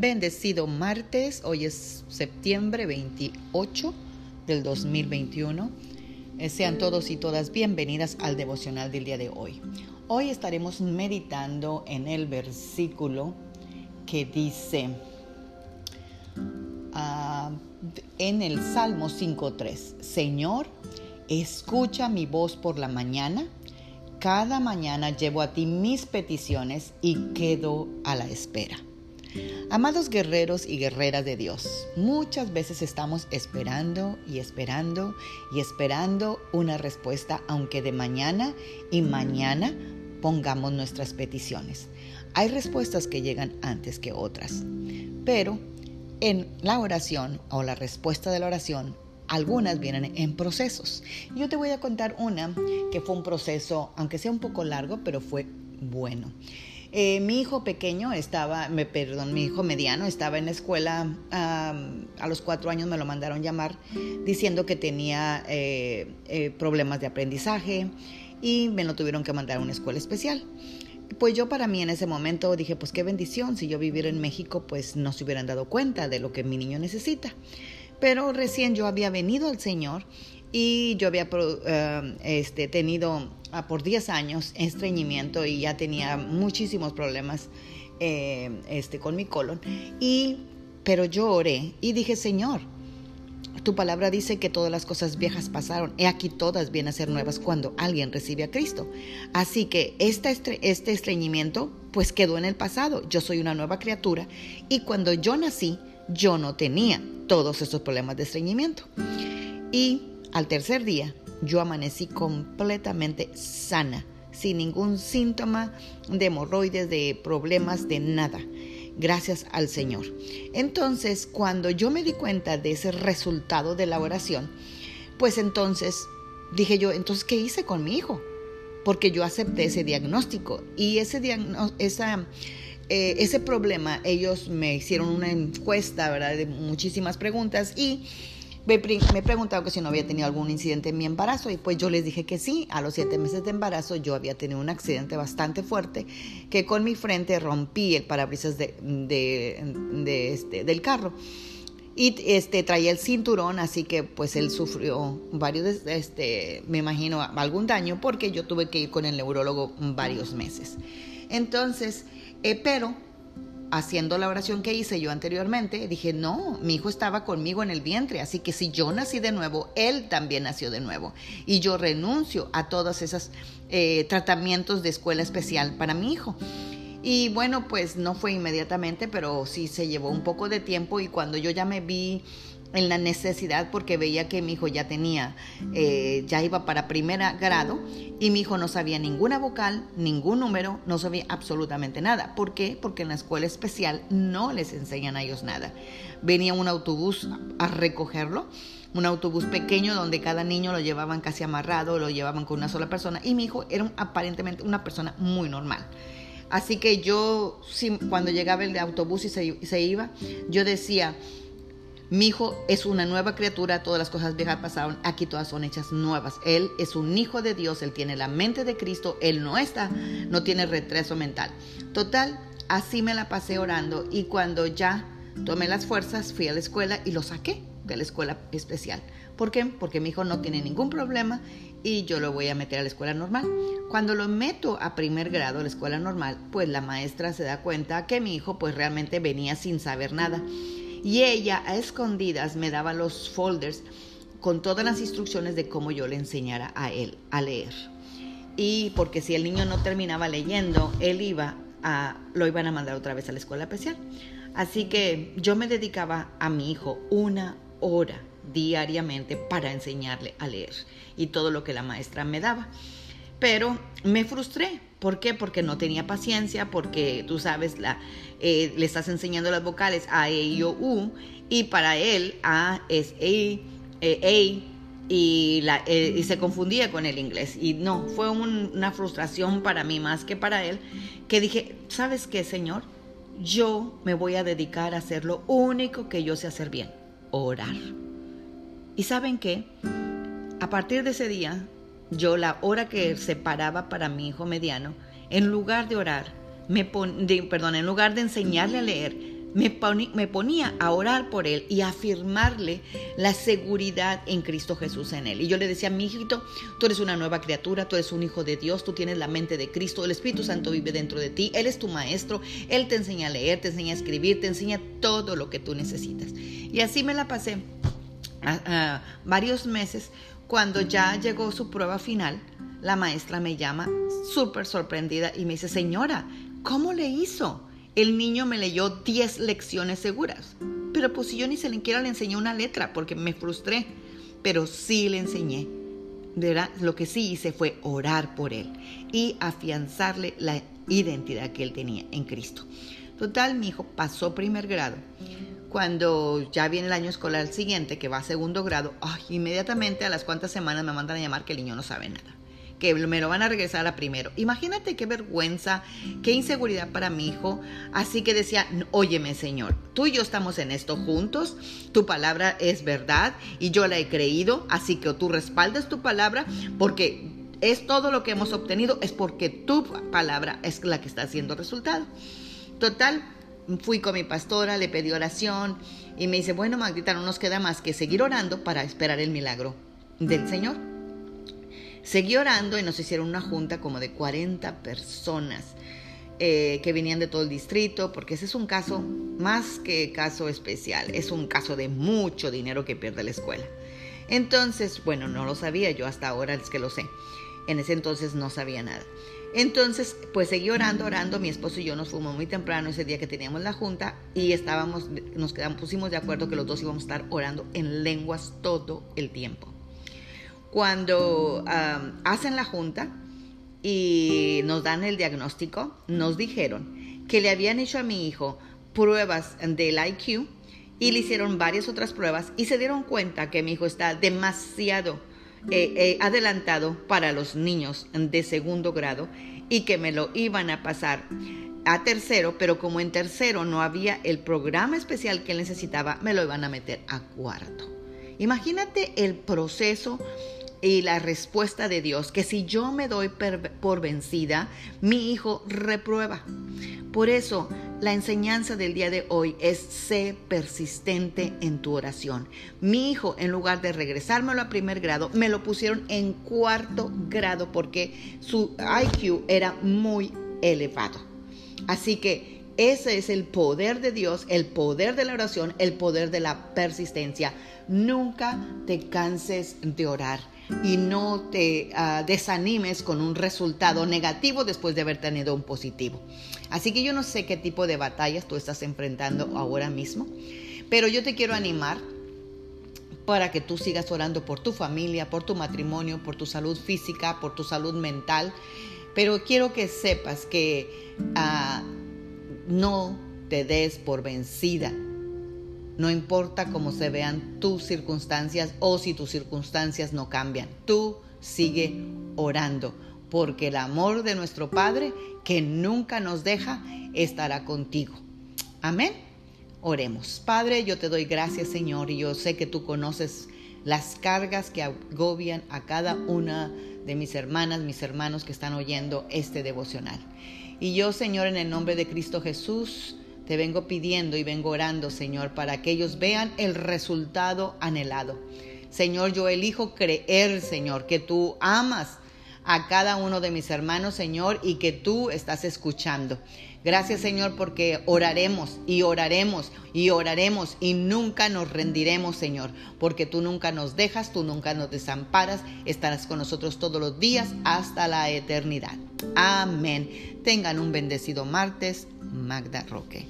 Bendecido martes, hoy es septiembre 28 del 2021. Eh, sean todos y todas bienvenidas al devocional del día de hoy. Hoy estaremos meditando en el versículo que dice uh, en el Salmo 5.3, Señor, escucha mi voz por la mañana cada mañana llevo a ti mis peticiones y quedo a la espera. Amados guerreros y guerreras de Dios, muchas veces estamos esperando y esperando y esperando una respuesta, aunque de mañana y mañana pongamos nuestras peticiones. Hay respuestas que llegan antes que otras, pero en la oración o la respuesta de la oración algunas vienen en procesos. Yo te voy a contar una que fue un proceso, aunque sea un poco largo, pero fue bueno. Eh, mi hijo pequeño estaba, me, perdón, mi hijo mediano estaba en la escuela, a los cuatro años me lo mandaron llamar diciendo que tenía eh, eh, problemas de aprendizaje y me lo tuvieron que mandar a una escuela especial. Pues yo para mí en ese momento dije, pues qué bendición, si yo viviera en México, pues no se hubieran dado cuenta de lo que mi niño necesita. Pero recién yo había venido al Señor y yo había eh, este, tenido ah, por 10 años estreñimiento y ya tenía muchísimos problemas eh, este, con mi colon. Y, pero yo oré y dije, Señor, tu palabra dice que todas las cosas viejas pasaron. He aquí todas vienen a ser nuevas cuando alguien recibe a Cristo. Así que este, este estreñimiento pues quedó en el pasado. Yo soy una nueva criatura y cuando yo nací yo no tenía todos estos problemas de estreñimiento. Y al tercer día yo amanecí completamente sana, sin ningún síntoma de hemorroides, de problemas, de nada. Gracias al Señor. Entonces, cuando yo me di cuenta de ese resultado de la oración, pues entonces dije yo, entonces, ¿qué hice con mi hijo? Porque yo acepté ese diagnóstico y ese esa eh, ese problema, ellos me hicieron una encuesta, ¿verdad? De muchísimas preguntas y me, me que si no había tenido algún incidente en mi embarazo y pues yo les dije que sí. A los siete meses de embarazo yo había tenido un accidente bastante fuerte que con mi frente rompí el parabrisas de, este, del carro. Y este, traía el cinturón, así que pues él sufrió varios, este, me imagino, algún daño porque yo tuve que ir con el neurólogo varios meses. Entonces, eh, pero haciendo la oración que hice yo anteriormente, dije, no, mi hijo estaba conmigo en el vientre, así que si yo nací de nuevo, él también nació de nuevo. Y yo renuncio a todos esos eh, tratamientos de escuela especial para mi hijo. Y bueno, pues no fue inmediatamente, pero sí se llevó un poco de tiempo y cuando yo ya me vi en la necesidad porque veía que mi hijo ya tenía, eh, ya iba para primer grado y mi hijo no sabía ninguna vocal, ningún número, no sabía absolutamente nada. ¿Por qué? Porque en la escuela especial no les enseñan a ellos nada. Venía un autobús a recogerlo, un autobús pequeño donde cada niño lo llevaban casi amarrado, lo llevaban con una sola persona y mi hijo era aparentemente una persona muy normal. Así que yo, cuando llegaba el autobús y se iba, yo decía, mi hijo es una nueva criatura, todas las cosas viejas pasaron, aquí todas son hechas nuevas. Él es un hijo de Dios, él tiene la mente de Cristo, él no está, no tiene retraso mental. Total, así me la pasé orando y cuando ya tomé las fuerzas, fui a la escuela y lo saqué de la escuela especial. ¿Por qué? Porque mi hijo no tiene ningún problema y yo lo voy a meter a la escuela normal. Cuando lo meto a primer grado a la escuela normal, pues la maestra se da cuenta que mi hijo pues realmente venía sin saber nada y ella a escondidas me daba los folders con todas las instrucciones de cómo yo le enseñara a él a leer. Y porque si el niño no terminaba leyendo, él iba a, lo iban a mandar otra vez a la escuela especial. Así que yo me dedicaba a mi hijo una hora diariamente para enseñarle a leer y todo lo que la maestra me daba. Pero me frustré. ¿Por qué? Porque no tenía paciencia, porque tú sabes, la, eh, le estás enseñando las vocales A, E, I, O, U, y para él A es E, e y, la, eh, y se confundía con el inglés. Y no, fue una frustración para mí más que para él, que dije, ¿sabes qué, Señor? Yo me voy a dedicar a hacer lo único que yo sé hacer bien, orar. ¿Y saben qué? A partir de ese día, yo la hora que separaba para mi hijo mediano, en lugar de orar, me pon, perdón, en lugar de enseñarle a leer, me, ponía a orar por él y a afirmarle la seguridad en Cristo Jesús en él. Y yo le decía, mi hijito, tú eres una nueva criatura, tú eres un hijo de Dios, tú tienes la mente de Cristo, el Espíritu Santo vive dentro de ti, Él es tu maestro, Él te enseña a leer, te enseña a escribir, te enseña todo lo que tú necesitas. Y así me la pasé varios meses. Cuando ya llegó su prueba final, la maestra me llama súper sorprendida y me dice, señora, ¿cómo le hizo? El niño me leyó 10 lecciones seguras. Pero pues si yo ni se le quiera le enseñé una letra porque me frustré. Pero sí le enseñé. ¿verdad? Lo que sí hice fue orar por él y afianzarle la identidad que él tenía en Cristo. Total, mi hijo pasó primer grado. Cuando ya viene el año escolar siguiente, que va a segundo grado, inmediatamente a las cuantas semanas me mandan a llamar que el niño no sabe nada que me lo van a regresar a primero. Imagínate qué vergüenza, qué inseguridad para mi hijo. Así que decía, óyeme Señor, tú y yo estamos en esto juntos, tu palabra es verdad y yo la he creído, así que tú respaldas tu palabra porque es todo lo que hemos obtenido, es porque tu palabra es la que está haciendo resultado. Total, fui con mi pastora, le pedí oración y me dice, bueno Magdita, no nos queda más que seguir orando para esperar el milagro del Señor. Seguí orando y nos hicieron una junta como de 40 personas eh, que venían de todo el distrito, porque ese es un caso más que caso especial, es un caso de mucho dinero que pierde la escuela. Entonces, bueno, no lo sabía yo hasta ahora, es que lo sé. En ese entonces no sabía nada. Entonces, pues seguí orando, orando. Mi esposo y yo nos fuimos muy temprano ese día que teníamos la junta y estábamos, nos quedamos, pusimos de acuerdo que los dos íbamos a estar orando en lenguas todo el tiempo cuando hacen la junta y nos dan el diagnóstico, nos dijeron que le habían hecho a mi hijo pruebas del IQ y le hicieron varias otras pruebas y se dieron cuenta que mi hijo está demasiado eh, eh, adelantado para los niños de segundo grado y que me lo iban a pasar a tercero, pero como en tercero no había el programa especial que él necesitaba, me lo iban a meter a cuarto. Imagínate el proceso y la respuesta de Dios, que si yo me doy por vencida, mi hijo reprueba. Por eso, la enseñanza del día de hoy es sé persistente en tu oración. Mi hijo, en lugar de regresármelo a primer grado, me lo pusieron en cuarto grado porque su IQ era muy elevado. Así que ese es el poder de Dios, el poder de la oración, el poder de la persistencia. Nunca te canses de orar y no te ah, desanimes con un resultado negativo después de haber tenido un positivo. Así que yo no sé qué tipo de batallas tú estás enfrentando ahora mismo, pero yo te quiero animar para que tú sigas orando por tu familia, por tu matrimonio, por tu salud física, por tu salud mental. Pero quiero que sepas que ah, no te des por vencida no importa cómo se vean tus circunstancias o si tus circunstancias no cambian. Tú sigue orando, porque el amor de nuestro Padre, que nunca nos deja, estará contigo. Amén. Oremos. Padre, yo te doy gracias, Señor, y yo sé que tú conoces las cargas que agobian a cada una de mis hermanas, mis hermanos que están oyendo este devocional. Y yo, Señor, en el nombre de Cristo Jesús, te vengo pidiendo y vengo orando, Señor, para que ellos vean el resultado anhelado. Señor, yo elijo creer, Señor, que tú amas a cada uno de mis hermanos, Señor, y que tú estás escuchando. Gracias, Señor, porque oraremos y oraremos y oraremos y nunca nos rendiremos, Señor, porque tú nunca nos dejas, tú nunca nos desamparas, estarás con nosotros todos los días hasta la eternidad. Amén. Tengan un bendecido martes, Magda Roque.